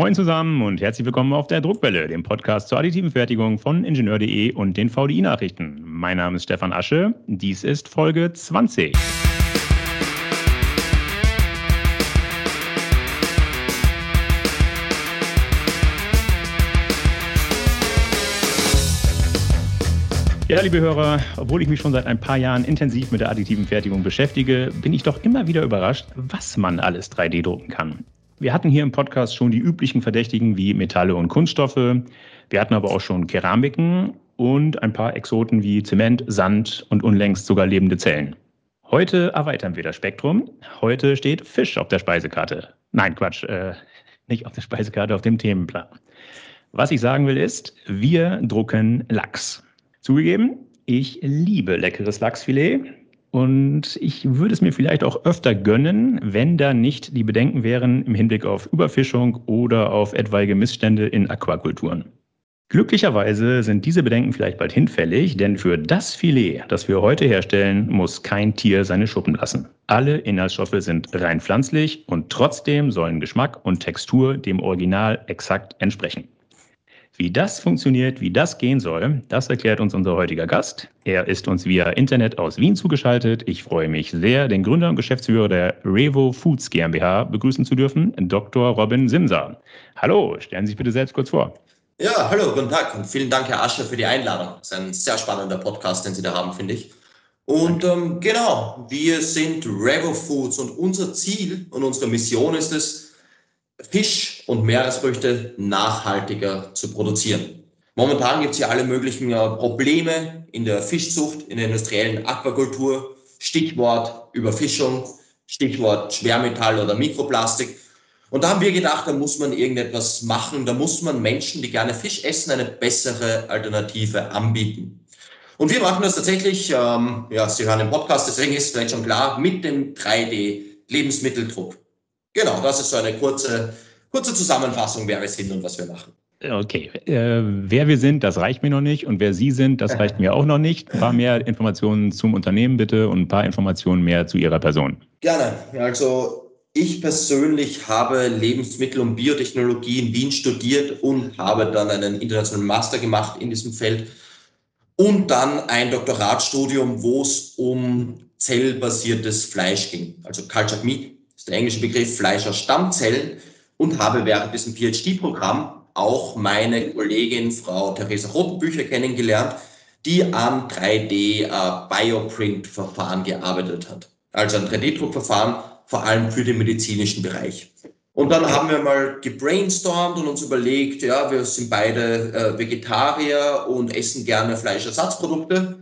moin zusammen und herzlich willkommen auf der Druckwelle, dem Podcast zur additiven Fertigung von Ingenieur.de und den VDI-Nachrichten. Mein Name ist Stefan Asche, dies ist Folge 20. Ja, liebe Hörer, obwohl ich mich schon seit ein paar Jahren intensiv mit der additiven Fertigung beschäftige, bin ich doch immer wieder überrascht, was man alles 3D drucken kann. Wir hatten hier im Podcast schon die üblichen Verdächtigen wie Metalle und Kunststoffe. Wir hatten aber auch schon Keramiken und ein paar Exoten wie Zement, Sand und unlängst sogar lebende Zellen. Heute erweitern wir das Spektrum. Heute steht Fisch auf der Speisekarte. Nein, Quatsch, äh, nicht auf der Speisekarte, auf dem Themenplan. Was ich sagen will ist, wir drucken Lachs. Zugegeben, ich liebe leckeres Lachsfilet und ich würde es mir vielleicht auch öfter gönnen, wenn da nicht die Bedenken wären im Hinblick auf Überfischung oder auf etwaige Missstände in Aquakulturen. Glücklicherweise sind diese Bedenken vielleicht bald hinfällig, denn für das Filet, das wir heute herstellen, muss kein Tier seine Schuppen lassen. Alle Inhaltsstoffe sind rein pflanzlich und trotzdem sollen Geschmack und Textur dem Original exakt entsprechen. Wie das funktioniert, wie das gehen soll, das erklärt uns unser heutiger Gast. Er ist uns via Internet aus Wien zugeschaltet. Ich freue mich sehr, den Gründer und Geschäftsführer der Revo Foods GmbH begrüßen zu dürfen, Dr. Robin Simser. Hallo, stellen Sie sich bitte selbst kurz vor. Ja, hallo, guten Tag und vielen Dank, Herr Ascher, für die Einladung. Das ist ein sehr spannender Podcast, den Sie da haben, finde ich. Und ähm, genau, wir sind Revo Foods und unser Ziel und unsere Mission ist es, Fisch und Meeresfrüchte nachhaltiger zu produzieren. Momentan gibt es ja alle möglichen äh, Probleme in der Fischzucht, in der industriellen Aquakultur. Stichwort Überfischung, Stichwort Schwermetall oder Mikroplastik. Und da haben wir gedacht, da muss man irgendetwas machen, da muss man Menschen, die gerne Fisch essen, eine bessere Alternative anbieten. Und wir machen das tatsächlich, ähm, ja, Sie hören den Podcast, deswegen ist vielleicht schon klar, mit dem 3D-Lebensmitteldruck. Genau, das ist so eine kurze, kurze Zusammenfassung, wer wir sind und was wir machen. Okay, äh, wer wir sind, das reicht mir noch nicht und wer Sie sind, das reicht mir auch noch nicht. Ein paar mehr Informationen zum Unternehmen bitte und ein paar Informationen mehr zu Ihrer Person. Gerne. Also ich persönlich habe Lebensmittel- und Biotechnologie in Wien studiert und habe dann einen internationalen Master gemacht in diesem Feld und dann ein Doktoratstudium, wo es um zellbasiertes Fleisch ging, also Cultured Meat ist der englische Begriff Fleisch aus Stammzellen und habe während diesem PhD-Programm auch meine Kollegin Frau Theresa Rotenbücher kennengelernt, die an 3D-Bioprint-Verfahren äh, gearbeitet hat. Also ein 3D-Druckverfahren, vor allem für den medizinischen Bereich. Und dann haben wir mal gebrainstormt und uns überlegt, ja, wir sind beide äh, Vegetarier und essen gerne Fleischersatzprodukte.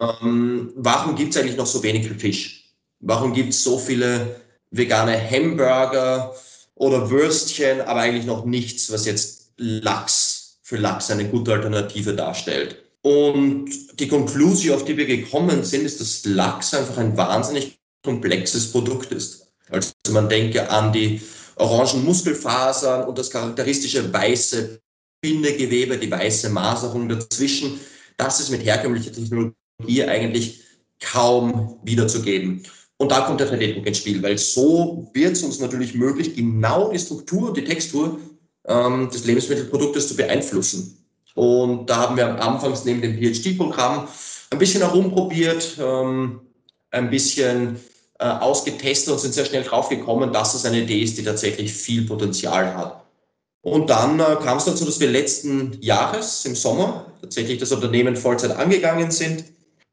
Ähm, warum gibt es eigentlich noch so wenig Fisch? Warum gibt es so viele vegane Hamburger oder Würstchen, aber eigentlich noch nichts, was jetzt Lachs für Lachs eine gute Alternative darstellt. Und die Konklusion, auf die wir gekommen sind, ist, dass Lachs einfach ein wahnsinnig komplexes Produkt ist. Also man denke an die orangen Muskelfasern und das charakteristische weiße Bindegewebe, die weiße Maserung dazwischen. Das ist mit herkömmlicher Technologie eigentlich kaum wiederzugeben. Und da kommt der 3D-Druck ins Spiel, weil so wird es uns natürlich möglich, genau die Struktur und die Textur ähm, des Lebensmittelproduktes zu beeinflussen. Und da haben wir anfangs neben dem PhD-Programm ein bisschen herumprobiert, ähm, ein bisschen äh, ausgetestet und sind sehr schnell drauf gekommen, dass es eine Idee ist, die tatsächlich viel Potenzial hat. Und dann äh, kam es dazu, dass wir letzten Jahres im Sommer tatsächlich das Unternehmen Vollzeit angegangen sind.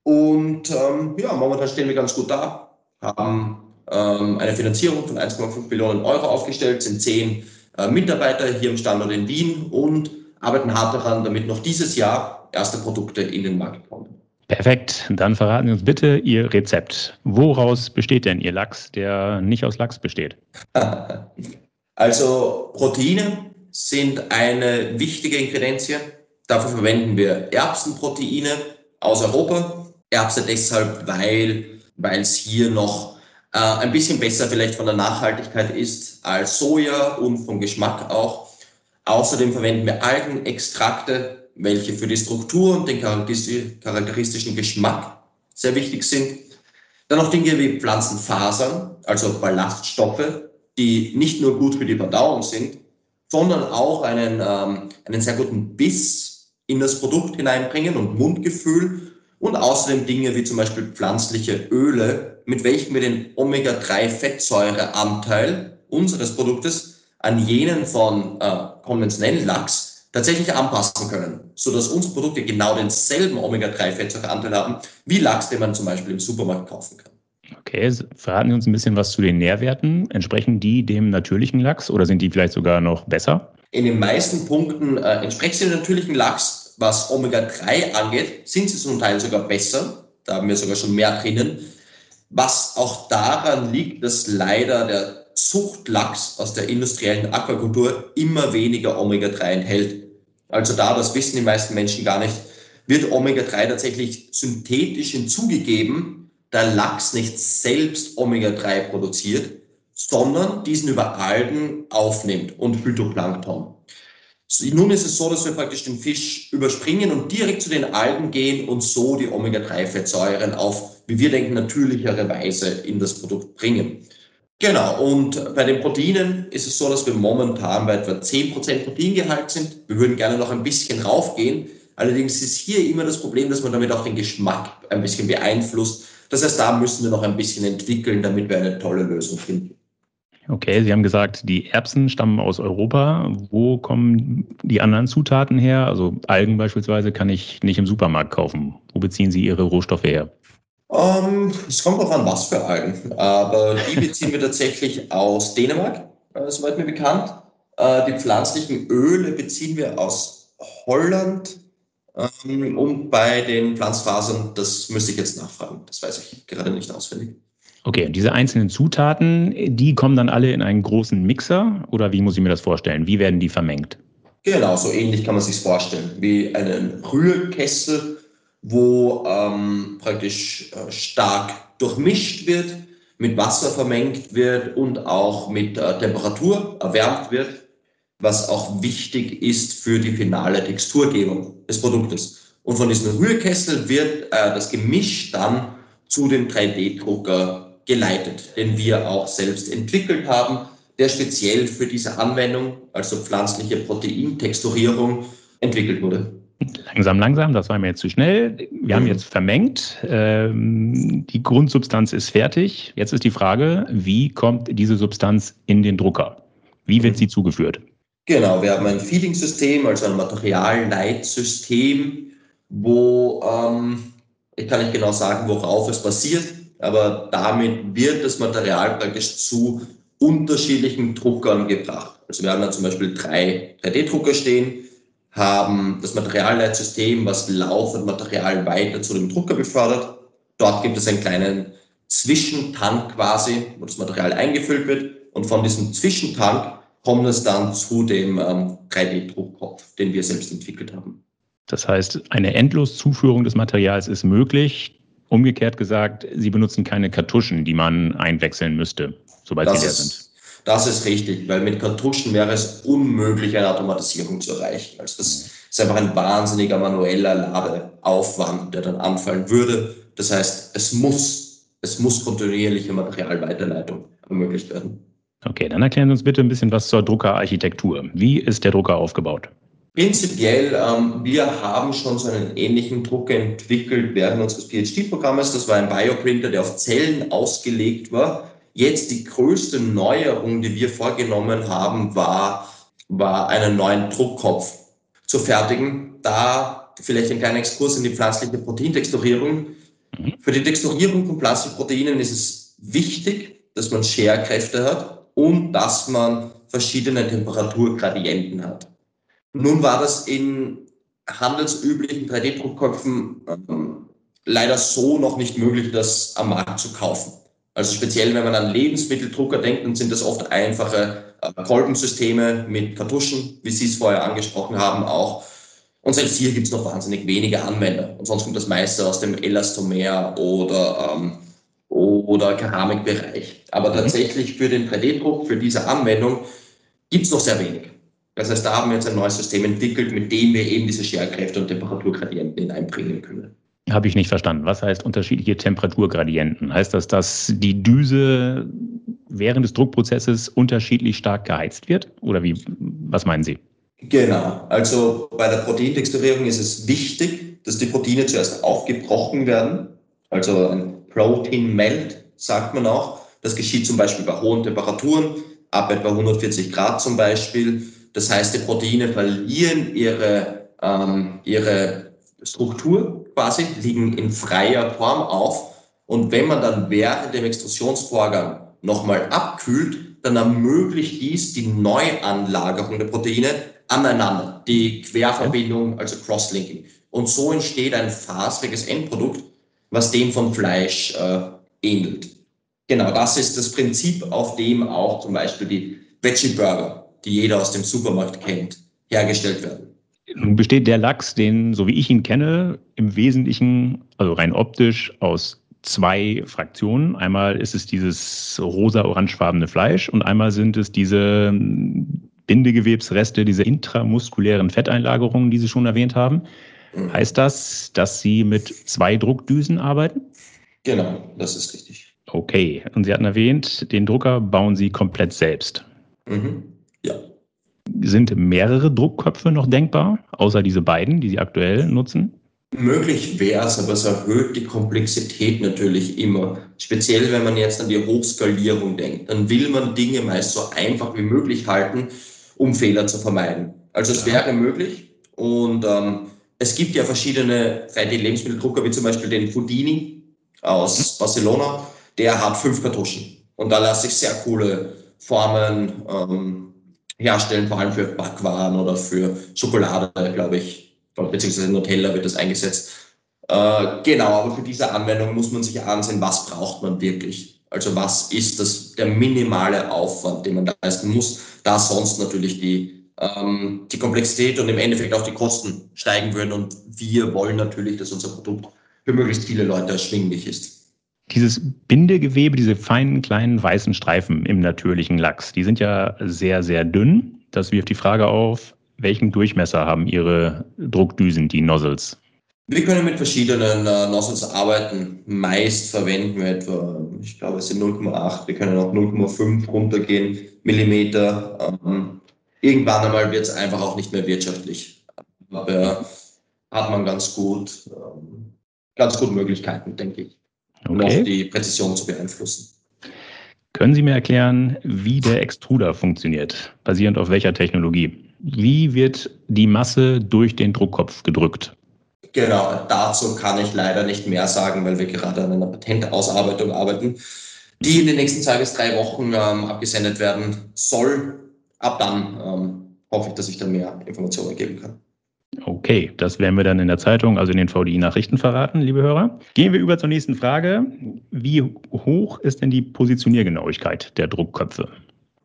Und ähm, ja, momentan stehen wir ganz gut da haben ähm, eine Finanzierung von 1,5 Millionen Euro aufgestellt, sind zehn äh, Mitarbeiter hier im Standort in Wien und arbeiten hart daran, damit noch dieses Jahr erste Produkte in den Markt kommen. Perfekt. Dann verraten Sie uns bitte Ihr Rezept. Woraus besteht denn Ihr Lachs, der nicht aus Lachs besteht? also Proteine sind eine wichtige Ingredienz. Dafür verwenden wir Erbsenproteine aus Europa. Erbse deshalb, weil weil es hier noch äh, ein bisschen besser vielleicht von der Nachhaltigkeit ist als Soja und vom Geschmack auch. Außerdem verwenden wir Algenextrakte, welche für die Struktur und den charakteristischen Geschmack sehr wichtig sind. Dann noch Dinge wie Pflanzenfasern, also Ballaststoffe, die nicht nur gut für die Verdauung sind, sondern auch einen, ähm, einen sehr guten Biss in das Produkt hineinbringen und Mundgefühl und außerdem Dinge wie zum Beispiel pflanzliche Öle, mit welchen wir den Omega-3-Fettsäureanteil unseres Produktes an jenen von äh, konventionellen Lachs tatsächlich anpassen können, sodass unsere Produkte genau denselben Omega-3-Fettsäureanteil haben wie Lachs, den man zum Beispiel im Supermarkt kaufen kann. Okay, verraten Sie uns ein bisschen was zu den Nährwerten. Entsprechen die dem natürlichen Lachs oder sind die vielleicht sogar noch besser? In den meisten Punkten äh, entsprechen sie dem natürlichen Lachs. Was Omega-3 angeht, sind sie zum Teil sogar besser. Da haben wir sogar schon mehr drinnen. Was auch daran liegt, dass leider der Zuchtlachs aus der industriellen Aquakultur immer weniger Omega-3 enthält. Also da, das wissen die meisten Menschen gar nicht, wird Omega-3 tatsächlich synthetisch hinzugegeben, da Lachs nicht selbst Omega-3 produziert, sondern diesen über Algen aufnimmt und Phytoplankton. Nun ist es so, dass wir praktisch den Fisch überspringen und direkt zu den Algen gehen und so die Omega-3-Fettsäuren auf, wie wir denken, natürlichere Weise in das Produkt bringen. Genau, und bei den Proteinen ist es so, dass wir momentan bei etwa 10% Proteingehalt sind. Wir würden gerne noch ein bisschen raufgehen. Allerdings ist hier immer das Problem, dass man damit auch den Geschmack ein bisschen beeinflusst. Das heißt, da müssen wir noch ein bisschen entwickeln, damit wir eine tolle Lösung finden. Okay, Sie haben gesagt, die Erbsen stammen aus Europa. Wo kommen die anderen Zutaten her? Also Algen beispielsweise kann ich nicht im Supermarkt kaufen. Wo beziehen Sie Ihre Rohstoffe her? Um, ähm, es kommt darauf an, was für Algen. Aber die beziehen wir tatsächlich aus Dänemark, äh, soweit mir bekannt. Äh, die pflanzlichen Öle beziehen wir aus Holland. Ähm, und bei den Pflanzfasern, das müsste ich jetzt nachfragen. Das weiß ich gerade nicht auswendig. Okay, und diese einzelnen Zutaten, die kommen dann alle in einen großen Mixer oder wie muss ich mir das vorstellen? Wie werden die vermengt? Genau, so ähnlich kann man sich vorstellen, wie einen Rührkessel wo ähm, praktisch äh, stark durchmischt wird, mit Wasser vermengt wird und auch mit äh, Temperatur erwärmt wird, was auch wichtig ist für die finale Texturgebung des Produktes. Und von diesem Rührkessel wird äh, das Gemisch dann zu dem 3D-Drucker geleitet, den wir auch selbst entwickelt haben, der speziell für diese Anwendung, also pflanzliche Proteintexturierung, entwickelt wurde. Langsam, langsam, das war mir jetzt zu schnell. Wir haben mhm. jetzt vermengt. Ähm, die Grundsubstanz ist fertig. Jetzt ist die Frage, wie kommt diese Substanz in den Drucker? Wie wird sie zugeführt? Genau, wir haben ein Feeding-System, also ein Materialleitsystem, wo ähm, ich kann nicht genau sagen, worauf es basiert, aber damit wird das Material praktisch zu unterschiedlichen Druckern gebracht. Also wir haben da zum Beispiel drei 3D-Drucker stehen, haben das Materialleitsystem, was laufend Material weiter zu dem Drucker befördert. Dort gibt es einen kleinen Zwischentank quasi, wo das Material eingefüllt wird. Und von diesem Zwischentank kommt es dann zu dem ähm, 3D-Druckkopf, den wir selbst entwickelt haben. Das heißt, eine Endloszuführung des Materials ist möglich. Umgekehrt gesagt, Sie benutzen keine Kartuschen, die man einwechseln müsste, sobald das sie leer sind. Das ist richtig, weil mit Kartuschen wäre es unmöglich, eine Automatisierung zu erreichen. Also das ist einfach ein wahnsinniger manueller Ladeaufwand, der dann anfallen würde. Das heißt, es muss, es muss kontinuierliche Materialweiterleitung ermöglicht werden. Okay, dann erklären Sie uns bitte ein bisschen was zur Druckerarchitektur. Wie ist der Drucker aufgebaut? Prinzipiell, ähm, wir haben schon so einen ähnlichen Drucker entwickelt während unseres PhD-Programmes. Das war ein Bioprinter, der auf Zellen ausgelegt war Jetzt die größte Neuerung, die wir vorgenommen haben, war, war einen neuen Druckkopf zu fertigen. Da vielleicht ein kleiner Exkurs in die pflanzliche Proteintexturierung. Mhm. Für die Texturierung von pflanzlichen Proteinen ist es wichtig, dass man Scherkräfte hat und dass man verschiedene Temperaturgradienten hat. Nun war das in handelsüblichen 3D-Druckköpfen ähm, leider so noch nicht möglich, das am Markt zu kaufen. Also speziell, wenn man an Lebensmitteldrucker denkt, dann sind das oft einfache äh, Kolbensysteme mit Kartuschen, wie Sie es vorher angesprochen haben, auch. Und selbst hier gibt es noch wahnsinnig wenige Anwender. Und sonst kommt das meiste aus dem Elastomer oder, ähm, oder Keramikbereich. Aber mhm. tatsächlich für den 3D-Druck, für diese Anwendung, gibt es noch sehr wenig. Das heißt, da haben wir jetzt ein neues System entwickelt, mit dem wir eben diese Scherkräfte und Temperaturgradienten hineinbringen können. Habe ich nicht verstanden. Was heißt unterschiedliche Temperaturgradienten? Heißt das, dass die Düse während des Druckprozesses unterschiedlich stark geheizt wird? Oder wie, was meinen Sie? Genau. Also bei der Proteintexturierung ist es wichtig, dass die Proteine zuerst aufgebrochen werden. Also ein Protein Melt sagt man auch. Das geschieht zum Beispiel bei hohen Temperaturen, ab etwa 140 Grad zum Beispiel. Das heißt, die Proteine verlieren ihre, ähm, ihre Struktur quasi, liegen in freier Form auf. Und wenn man dann während dem Extrusionsvorgang nochmal abkühlt, dann ermöglicht dies die Neuanlagerung der Proteine aneinander, die Querverbindung, also Crosslinking. Und so entsteht ein fasriges Endprodukt, was dem von Fleisch äh, ähnelt. Genau, das ist das Prinzip, auf dem auch zum Beispiel die Veggie Burger, die jeder aus dem Supermarkt kennt, hergestellt werden. Nun besteht der Lachs, den, so wie ich ihn kenne, im Wesentlichen, also rein optisch, aus zwei Fraktionen. Einmal ist es dieses rosa-orangefarbene Fleisch und einmal sind es diese Bindegewebsreste, diese intramuskulären Fetteinlagerungen, die Sie schon erwähnt haben. Mhm. Heißt das, dass Sie mit zwei Druckdüsen arbeiten? Genau, das ist richtig. Okay, und Sie hatten erwähnt, den Drucker bauen Sie komplett selbst. Mhm. Ja. Sind mehrere Druckköpfe noch denkbar, außer diese beiden, die Sie aktuell nutzen? Möglich wäre es, aber es erhöht die Komplexität natürlich immer. Speziell wenn man jetzt an die Hochskalierung denkt. Dann will man Dinge meist so einfach wie möglich halten, um Fehler zu vermeiden. Also es ja. wäre möglich. Und ähm, es gibt ja verschiedene 3D-Lebensmitteldrucker, wie zum Beispiel den Fudini aus. Barcelona. Der hat fünf Kartuschen. Und da lasse ich sehr coole Formen ähm, herstellen, vor allem für Backwaren oder für Schokolade, glaube ich beziehungsweise Nutella wird das eingesetzt. Äh, genau, aber für diese Anwendung muss man sich ansehen, was braucht man wirklich. Also was ist das, der minimale Aufwand, den man leisten muss, da sonst natürlich die, ähm, die Komplexität und im Endeffekt auch die Kosten steigen würden. Und wir wollen natürlich, dass unser Produkt für möglichst viele Leute erschwinglich ist. Dieses Bindegewebe, diese feinen kleinen weißen Streifen im natürlichen Lachs, die sind ja sehr, sehr dünn. Das wirft die Frage auf, welchen Durchmesser haben Ihre Druckdüsen, die Nozzles? Wir können mit verschiedenen äh, Nozzles arbeiten. Meist verwenden wir etwa, ich glaube, es sind 0,8. Wir können auch 0,5 runtergehen, Millimeter. Ähm, irgendwann einmal wird es einfach auch nicht mehr wirtschaftlich. Aber hat man ganz gut, ähm, ganz gut Möglichkeiten, denke ich, okay. noch die Präzision zu beeinflussen. Können Sie mir erklären, wie der Extruder funktioniert? Basierend auf welcher Technologie? Wie wird die Masse durch den Druckkopf gedrückt? Genau, dazu kann ich leider nicht mehr sagen, weil wir gerade an einer Patentausarbeitung arbeiten, die in den nächsten zwei bis drei Wochen ähm, abgesendet werden soll. Ab dann ähm, hoffe ich, dass ich dann mehr Informationen geben kann. Okay, das werden wir dann in der Zeitung, also in den VDI-Nachrichten verraten, liebe Hörer. Gehen wir über zur nächsten Frage. Wie hoch ist denn die Positioniergenauigkeit der Druckköpfe?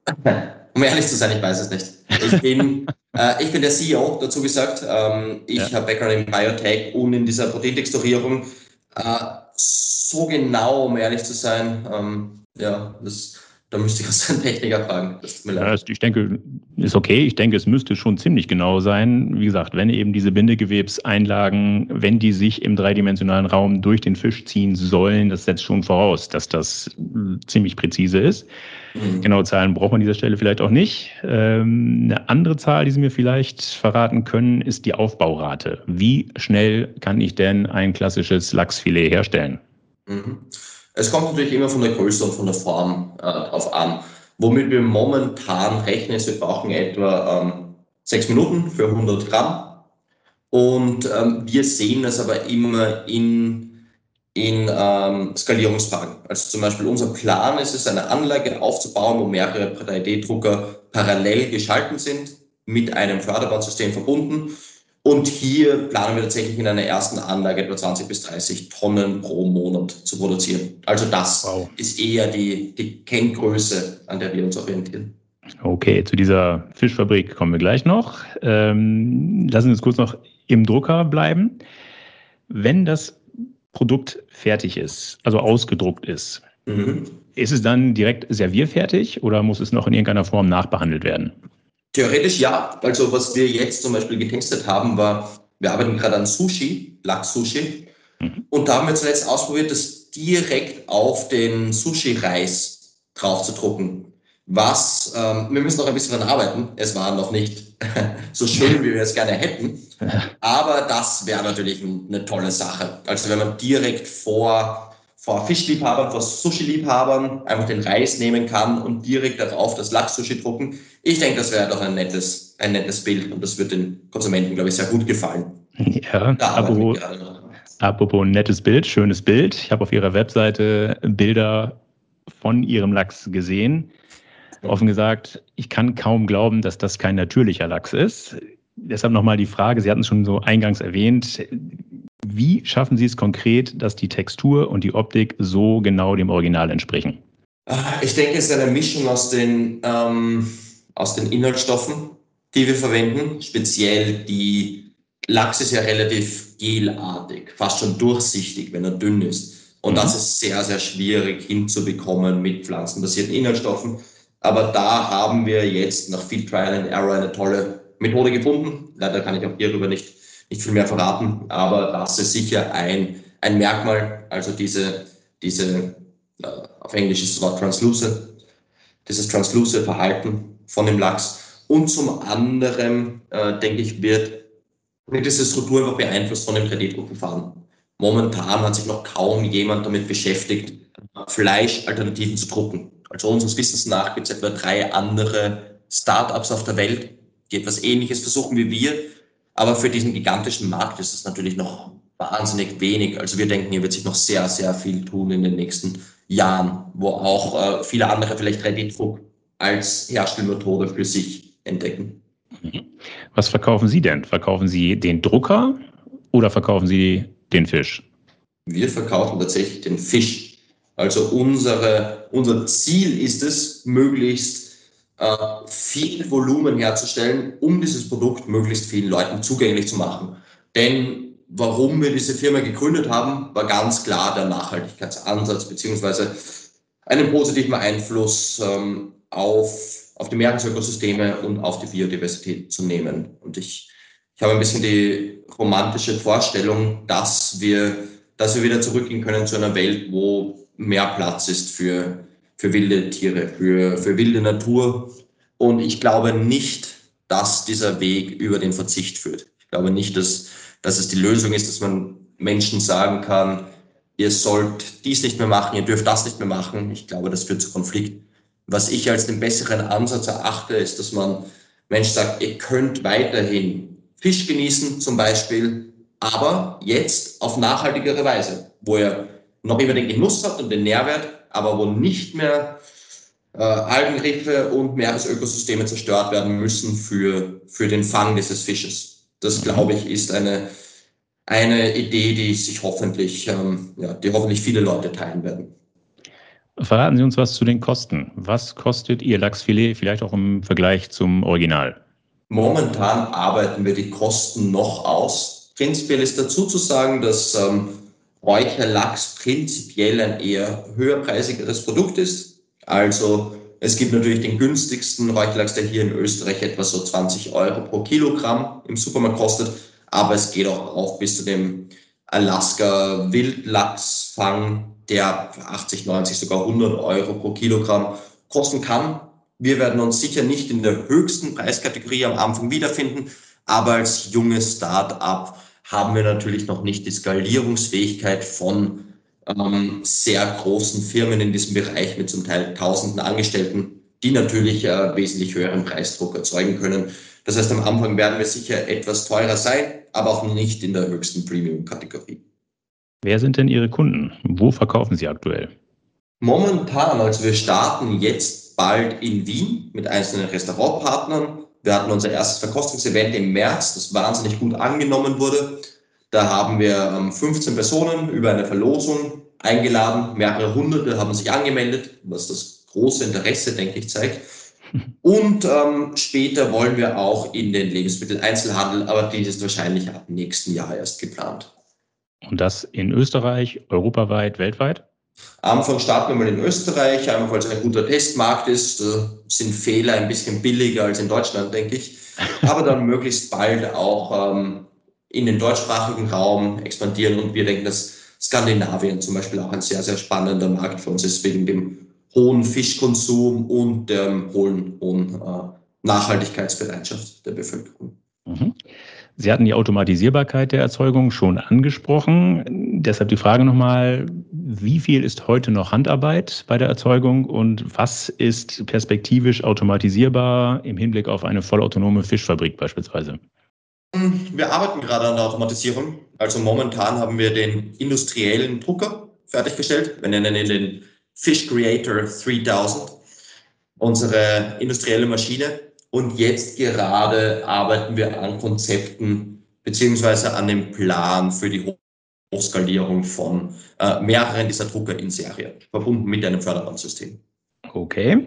Um ehrlich zu sein, ich weiß es nicht. Ich bin, äh, ich bin der CEO, dazu gesagt. Ähm, ich ja. habe Background in Biotech und in dieser Proteintexturierung. Äh, so genau, um ehrlich zu sein, ähm, ja, das da müsste ich aus einem Techniker fragen. Ja, ich denke, ist okay. Ich denke, es müsste schon ziemlich genau sein. Wie gesagt, wenn eben diese Bindegewebseinlagen, wenn die sich im dreidimensionalen Raum durch den Fisch ziehen sollen, das setzt schon voraus, dass das hm, ziemlich präzise ist. Mhm. Genaue Zahlen braucht man an dieser Stelle vielleicht auch nicht. Ähm, eine andere Zahl, die Sie mir vielleicht verraten können, ist die Aufbaurate. Wie schnell kann ich denn ein klassisches Lachsfilet herstellen? Mhm. Es kommt natürlich immer von der Größe und von der Form äh, drauf an. Womit wir momentan rechnen, ist, wir brauchen etwa ähm, sechs Minuten für 100 Gramm. Und ähm, wir sehen es aber immer in, in ähm, Skalierungsfragen. Also zum Beispiel unser Plan ist es, eine Anlage aufzubauen, wo mehrere 3D-Drucker parallel geschalten sind, mit einem Förderbandsystem verbunden und hier planen wir tatsächlich in einer ersten Anlage etwa 20 bis 30 Tonnen pro Monat zu produzieren. Also das wow. ist eher die, die Kenngröße, an der wir uns orientieren. Okay, zu dieser Fischfabrik kommen wir gleich noch. Ähm, lassen Sie uns kurz noch im Drucker bleiben. Wenn das Produkt fertig ist, also ausgedruckt ist, mhm. ist es dann direkt servierfertig oder muss es noch in irgendeiner Form nachbehandelt werden? Theoretisch ja. Also was wir jetzt zum Beispiel getestet haben, war, wir arbeiten gerade an Sushi, Lachs-Sushi. Mhm. Und da haben wir zuletzt ausprobiert, das direkt auf den Sushi-Reis drauf zu drucken. Was, ähm, wir müssen noch ein bisschen daran arbeiten. Es war noch nicht so schön, wie wir es gerne hätten. Aber das wäre natürlich eine tolle Sache. Also wenn man direkt vor, vor Fischliebhabern, vor Sushi-Liebhabern einfach den Reis nehmen kann und direkt darauf das Lachs-Sushi drucken. Ich denke, das wäre doch ein nettes, ein nettes Bild und das wird den Konsumenten, glaube ich, sehr gut gefallen. Ja, apropos, apropos nettes Bild, schönes Bild. Ich habe auf Ihrer Webseite Bilder von Ihrem Lachs gesehen. Offen gesagt, ich kann kaum glauben, dass das kein natürlicher Lachs ist. Deshalb nochmal die Frage, Sie hatten es schon so eingangs erwähnt, wie schaffen Sie es konkret, dass die Textur und die Optik so genau dem Original entsprechen? Ich denke, es ist eine Mischung aus den, ähm, aus den Inhaltsstoffen, die wir verwenden. Speziell die Lachs ist ja relativ gelartig, fast schon durchsichtig, wenn er dünn ist. Und mhm. das ist sehr, sehr schwierig hinzubekommen mit pflanzenbasierten Inhaltsstoffen. Aber da haben wir jetzt nach viel Trial and Error eine tolle Methode gefunden. Leider kann ich auch hierüber nicht, nicht viel mehr verraten, aber das ist sicher ein, ein Merkmal, also diese, diese äh, auf Englisch ist das Wort translucent, dieses translucent Verhalten von dem Lachs. Und zum anderen, äh, denke ich, wird, wird diese Struktur einfach beeinflusst von dem 3D-Druckverfahren. Momentan hat sich noch kaum jemand damit beschäftigt, Fleischalternativen zu drucken. Also unseres Wissens nach gibt es etwa drei andere Startups auf der Welt, die etwas Ähnliches versuchen wie wir. Aber für diesen gigantischen Markt ist es natürlich noch wahnsinnig wenig. Also wir denken, hier wird sich noch sehr, sehr viel tun in den nächsten Jahren, wo auch äh, viele andere vielleicht 3D-Druck als Herstellmethode für sich entdecken. Mhm. Was verkaufen Sie denn? Verkaufen Sie den Drucker oder verkaufen Sie den Fisch? Wir verkaufen tatsächlich den Fisch. Also unsere, unser Ziel ist es, möglichst äh, viel Volumen herzustellen, um dieses Produkt möglichst vielen Leuten zugänglich zu machen. Denn warum wir diese Firma gegründet haben, war ganz klar der Nachhaltigkeitsansatz beziehungsweise einen positiven Einfluss ähm, auf, auf die Meeresökosysteme und auf die Biodiversität zu nehmen. Und ich, ich habe ein bisschen die romantische Vorstellung, dass wir, dass wir wieder zurückgehen können zu einer Welt, wo mehr Platz ist für, für wilde Tiere, für, für wilde Natur. Und ich glaube nicht, dass dieser Weg über den Verzicht führt. Ich glaube nicht, dass, dass es die Lösung ist, dass man Menschen sagen kann, ihr sollt dies nicht mehr machen, ihr dürft das nicht mehr machen. Ich glaube, das führt zu Konflikt. Was ich als den besseren Ansatz erachte, ist, dass man Menschen sagt, ihr könnt weiterhin Fisch genießen zum Beispiel, aber jetzt auf nachhaltigere Weise, wo ihr noch immer den Genuss hat und den Nährwert, aber wo nicht mehr äh, Algenriffe und Meeresökosysteme zerstört werden müssen für, für den Fang dieses Fisches. Das, glaube ich, ist eine, eine Idee, die sich hoffentlich, ähm, ja, die hoffentlich viele Leute teilen werden. Verraten Sie uns was zu den Kosten. Was kostet Ihr Lachsfilet vielleicht auch im Vergleich zum Original? Momentan arbeiten wir die Kosten noch aus. Prinzipiell ist dazu zu sagen, dass ähm, Räucherlachs prinzipiell ein eher höherpreisigeres Produkt ist. Also es gibt natürlich den günstigsten Räucherlachs, der hier in Österreich etwa so 20 Euro pro Kilogramm im Supermarkt kostet. Aber es geht auch auf bis zu dem Alaska Wildlachsfang, der 80, 90, sogar 100 Euro pro Kilogramm kosten kann. Wir werden uns sicher nicht in der höchsten Preiskategorie am Anfang wiederfinden, aber als junges Start-up haben wir natürlich noch nicht die Skalierungsfähigkeit von ähm, sehr großen Firmen in diesem Bereich mit zum Teil tausenden Angestellten, die natürlich äh, wesentlich höheren Preisdruck erzeugen können. Das heißt, am Anfang werden wir sicher etwas teurer sein, aber auch nicht in der höchsten Premium-Kategorie. Wer sind denn Ihre Kunden? Wo verkaufen Sie aktuell? Momentan, also wir starten jetzt bald in Wien mit einzelnen Restaurantpartnern wir hatten unser erstes Verkostungsevent im März, das wahnsinnig gut angenommen wurde. Da haben wir 15 ähm, Personen über eine Verlosung eingeladen. Mehrere hunderte haben sich angemeldet, was das große Interesse, denke ich, zeigt. Und ähm, später wollen wir auch in den Lebensmitteleinzelhandel, aber dies ist wahrscheinlich ab nächsten Jahr erst geplant. Und das in Österreich, europaweit, weltweit? Am Anfang starten wir mal in Österreich, einfach weil es ein guter Testmarkt ist. Da sind Fehler ein bisschen billiger als in Deutschland, denke ich. Aber dann möglichst bald auch ähm, in den deutschsprachigen Raum expandieren und wir denken, dass Skandinavien zum Beispiel auch ein sehr, sehr spannender Markt für uns ist, wegen dem hohen Fischkonsum und der hohen, hohen äh, Nachhaltigkeitsbereitschaft der Bevölkerung. Mhm. Sie hatten die Automatisierbarkeit der Erzeugung schon angesprochen. Deshalb die Frage nochmal, wie viel ist heute noch Handarbeit bei der Erzeugung und was ist perspektivisch automatisierbar im Hinblick auf eine vollautonome Fischfabrik beispielsweise? Wir arbeiten gerade an der Automatisierung. Also momentan haben wir den industriellen Drucker fertiggestellt. Wir nennen ihn den Fish Creator 3000, unsere industrielle Maschine. Und jetzt gerade arbeiten wir an Konzepten beziehungsweise an dem Plan für die Hochskalierung von äh, mehreren dieser Drucker in Serie, verbunden mit einem Förderbandsystem. Okay.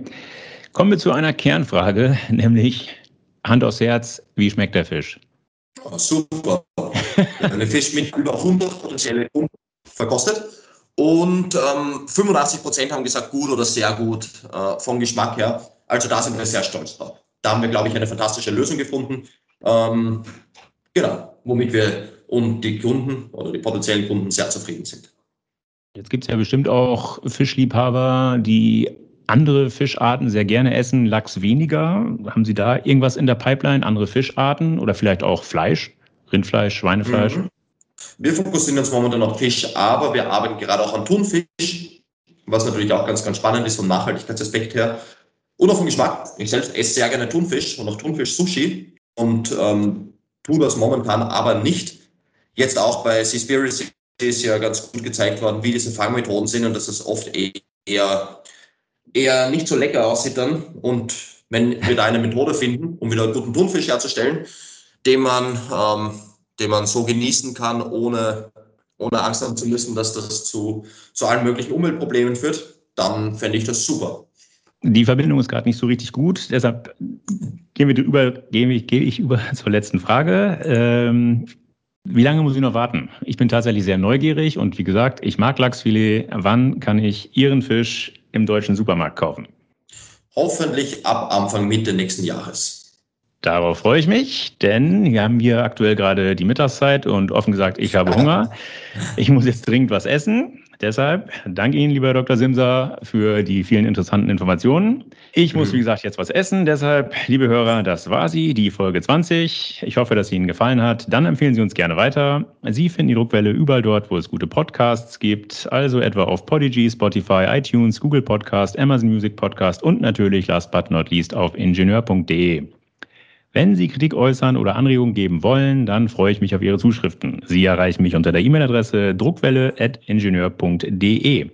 Kommen wir zu einer Kernfrage, nämlich Hand aufs Herz, wie schmeckt der Fisch? Oh, super. Ein Fisch mit über 100 potenzielle Kunden verkostet. Und ähm, 85 Prozent haben gesagt, gut oder sehr gut äh, vom Geschmack her. Also da sind wir sehr stolz drauf. Da haben wir, glaube ich, eine fantastische Lösung gefunden. Ähm, genau, womit wir und die Kunden oder die potenziellen Kunden sehr zufrieden sind. Jetzt gibt es ja bestimmt auch Fischliebhaber, die andere Fischarten sehr gerne essen, Lachs weniger. Haben Sie da irgendwas in der Pipeline, andere Fischarten oder vielleicht auch Fleisch, Rindfleisch, Schweinefleisch? Mhm. Wir fokussieren uns momentan auf Fisch, aber wir arbeiten gerade auch an Thunfisch, was natürlich auch ganz, ganz spannend ist vom Nachhaltigkeitsaspekt her. Und auch vom Geschmack. Ich selbst esse sehr gerne Thunfisch und auch Thunfisch-Sushi und ähm, tue das momentan aber nicht. Jetzt auch bei Seaspiracy ist ja ganz gut gezeigt worden, wie diese Fangmethoden sind und dass es oft eher eher nicht so lecker aussieht dann. Und wenn wir da eine Methode finden, um wieder einen guten Thunfisch herzustellen, den man, ähm, den man so genießen kann, ohne, ohne Angst haben zu müssen, dass das zu, zu allen möglichen Umweltproblemen führt, dann fände ich das super. Die Verbindung ist gerade nicht so richtig gut, deshalb gehen wir über, gehe ich, gehe ich über zur letzten Frage. Ähm, wie lange muss ich noch warten? Ich bin tatsächlich sehr neugierig und wie gesagt, ich mag Lachsfilet. Wann kann ich Ihren Fisch im deutschen Supermarkt kaufen? Hoffentlich ab Anfang Mitte nächsten Jahres. Darauf freue ich mich, denn wir haben hier aktuell gerade die Mittagszeit und offen gesagt, ich habe Hunger. Ich muss jetzt dringend was essen. Deshalb danke Ihnen, lieber Dr. Simser, für die vielen interessanten Informationen. Ich muss, wie gesagt, jetzt was essen. Deshalb, liebe Hörer, das war sie, die Folge 20. Ich hoffe, dass sie Ihnen gefallen hat. Dann empfehlen Sie uns gerne weiter. Sie finden die Druckwelle überall dort, wo es gute Podcasts gibt. Also etwa auf Podigy, Spotify, iTunes, Google Podcast, Amazon Music Podcast und natürlich, last but not least, auf ingenieur.de. Wenn Sie Kritik äußern oder Anregungen geben wollen, dann freue ich mich auf Ihre Zuschriften. Sie erreichen mich unter der E-Mail-Adresse druckwelle.ingenieur.de.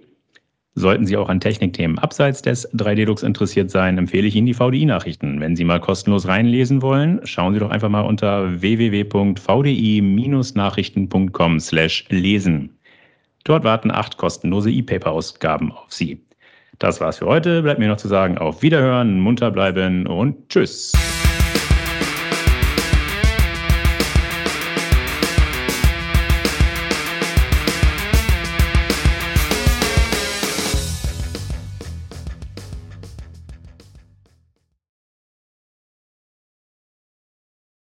Sollten Sie auch an Technikthemen abseits des 3D-Drucks interessiert sein, empfehle ich Ihnen die VDI-Nachrichten. Wenn Sie mal kostenlos reinlesen wollen, schauen Sie doch einfach mal unter www.vdi-nachrichten.com slash lesen. Dort warten acht kostenlose E-Paper-Ausgaben auf Sie. Das war's für heute. Bleibt mir noch zu sagen, auf Wiederhören, munter bleiben und tschüss.